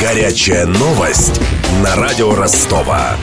Горячая новость на радио Ростова.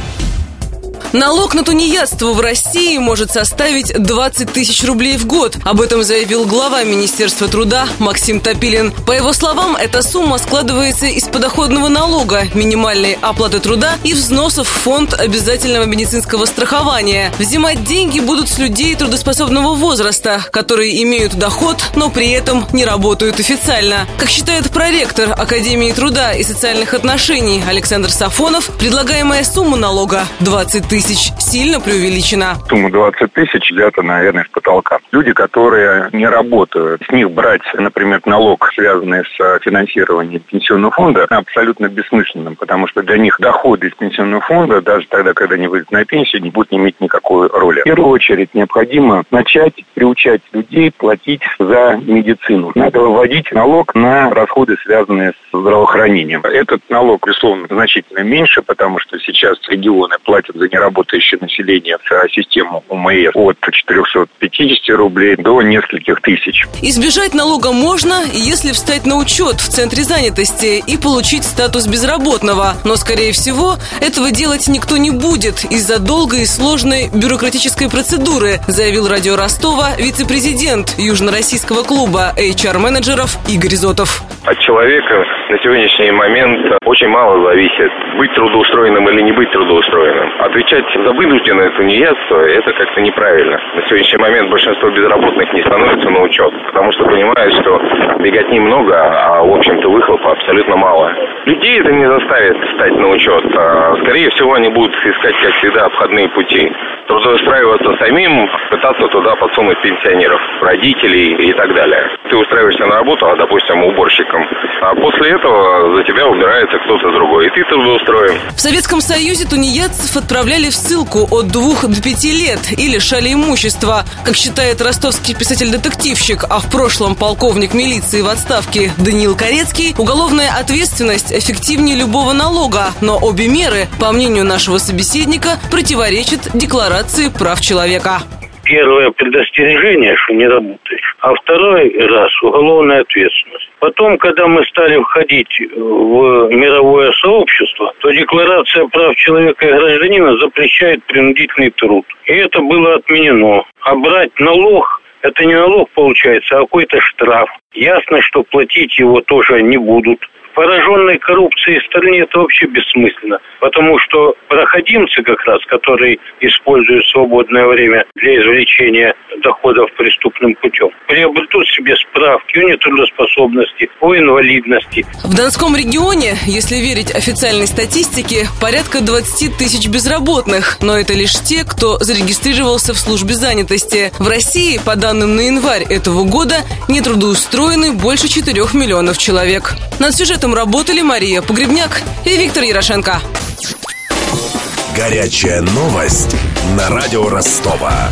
Налог на тунеядство в России может составить 20 тысяч рублей в год. Об этом заявил глава Министерства труда Максим Топилин. По его словам, эта сумма складывается из подоходного налога, минимальной оплаты труда и взносов в фонд обязательного медицинского страхования. Взимать деньги будут с людей трудоспособного возраста, которые имеют доход, но при этом не работают официально. Как считает проректор Академии труда и социальных отношений Александр Сафонов, предлагаемая сумма налога 20 тысяч тысяч сильно преувеличена. Сумма 20 тысяч взята, наверное, с потолка. Люди, которые не работают, с них брать, например, налог, связанный с финансированием пенсионного фонда, абсолютно бессмысленным, потому что для них доходы из пенсионного фонда, даже тогда, когда они выйдут на пенсию, не будут иметь никакой роли. В первую очередь необходимо начать приучать людей платить за медицину. Надо вводить налог на расходы, связанные с здравоохранением. Этот налог, безусловно, значительно меньше, потому что сейчас регионы платят за неработающие работающее население систему УМС от 450 рублей до нескольких тысяч. Избежать налога можно, если встать на учет в Центре занятости и получить статус безработного. Но, скорее всего, этого делать никто не будет из-за долгой и сложной бюрократической процедуры, заявил радио Ростова вице-президент Южно-Российского клуба HR-менеджеров Игорь Зотов. Человека на сегодняшний момент очень мало зависит, быть трудоустроенным или не быть трудоустроенным. Отвечать за вынужденное тунеядство – это как-то неправильно. На сегодняшний момент большинство безработных не становится на учет, потому что понимают, что беготни много, а в общем-то выхлопа абсолютно мало. Людей это не заставит встать на учет. А, скорее всего, они будут искать, как всегда, обходные пути. Трудоустраиваться самим, пытаться туда подсунуть пенсионеров, родителей и так далее. Ты устраиваешься на работу, а, допустим, уборщиком, а после этого за тебя убирается кто-то другой, и ты трудоустроен. В Советском Союзе тунеядцев отправляли в ссылку от двух до пяти лет и лишали имущества. Как считает ростовский писатель-детективщик, а в прошлом полковник милиции в отставке Даниил Корецкий, уголовная ответственность эффективнее любого налога, но обе меры, по мнению нашего собеседника, противоречат декларации прав человека первое предостережение, что не работаешь, а второй раз уголовная ответственность. Потом, когда мы стали входить в мировое сообщество, то Декларация прав человека и гражданина запрещает принудительный труд. И это было отменено. А брать налог это не налог получается, а какой-то штраф. Ясно, что платить его тоже не будут пораженной коррупцией стране это вообще бессмысленно. Потому что проходимцы как раз, которые используют свободное время для извлечения доходов преступным путем, приобретут себе справки о нетрудоспособности, о инвалидности. В Донском регионе, если верить официальной статистике, порядка 20 тысяч безработных, но это лишь те, кто зарегистрировался в службе занятости. В России, по данным на январь этого года, нетрудоустроены больше 4 миллионов человек. Над сюжетом этом работали Мария Погребняк и Виктор Ярошенко. Горячая новость на радио Ростова.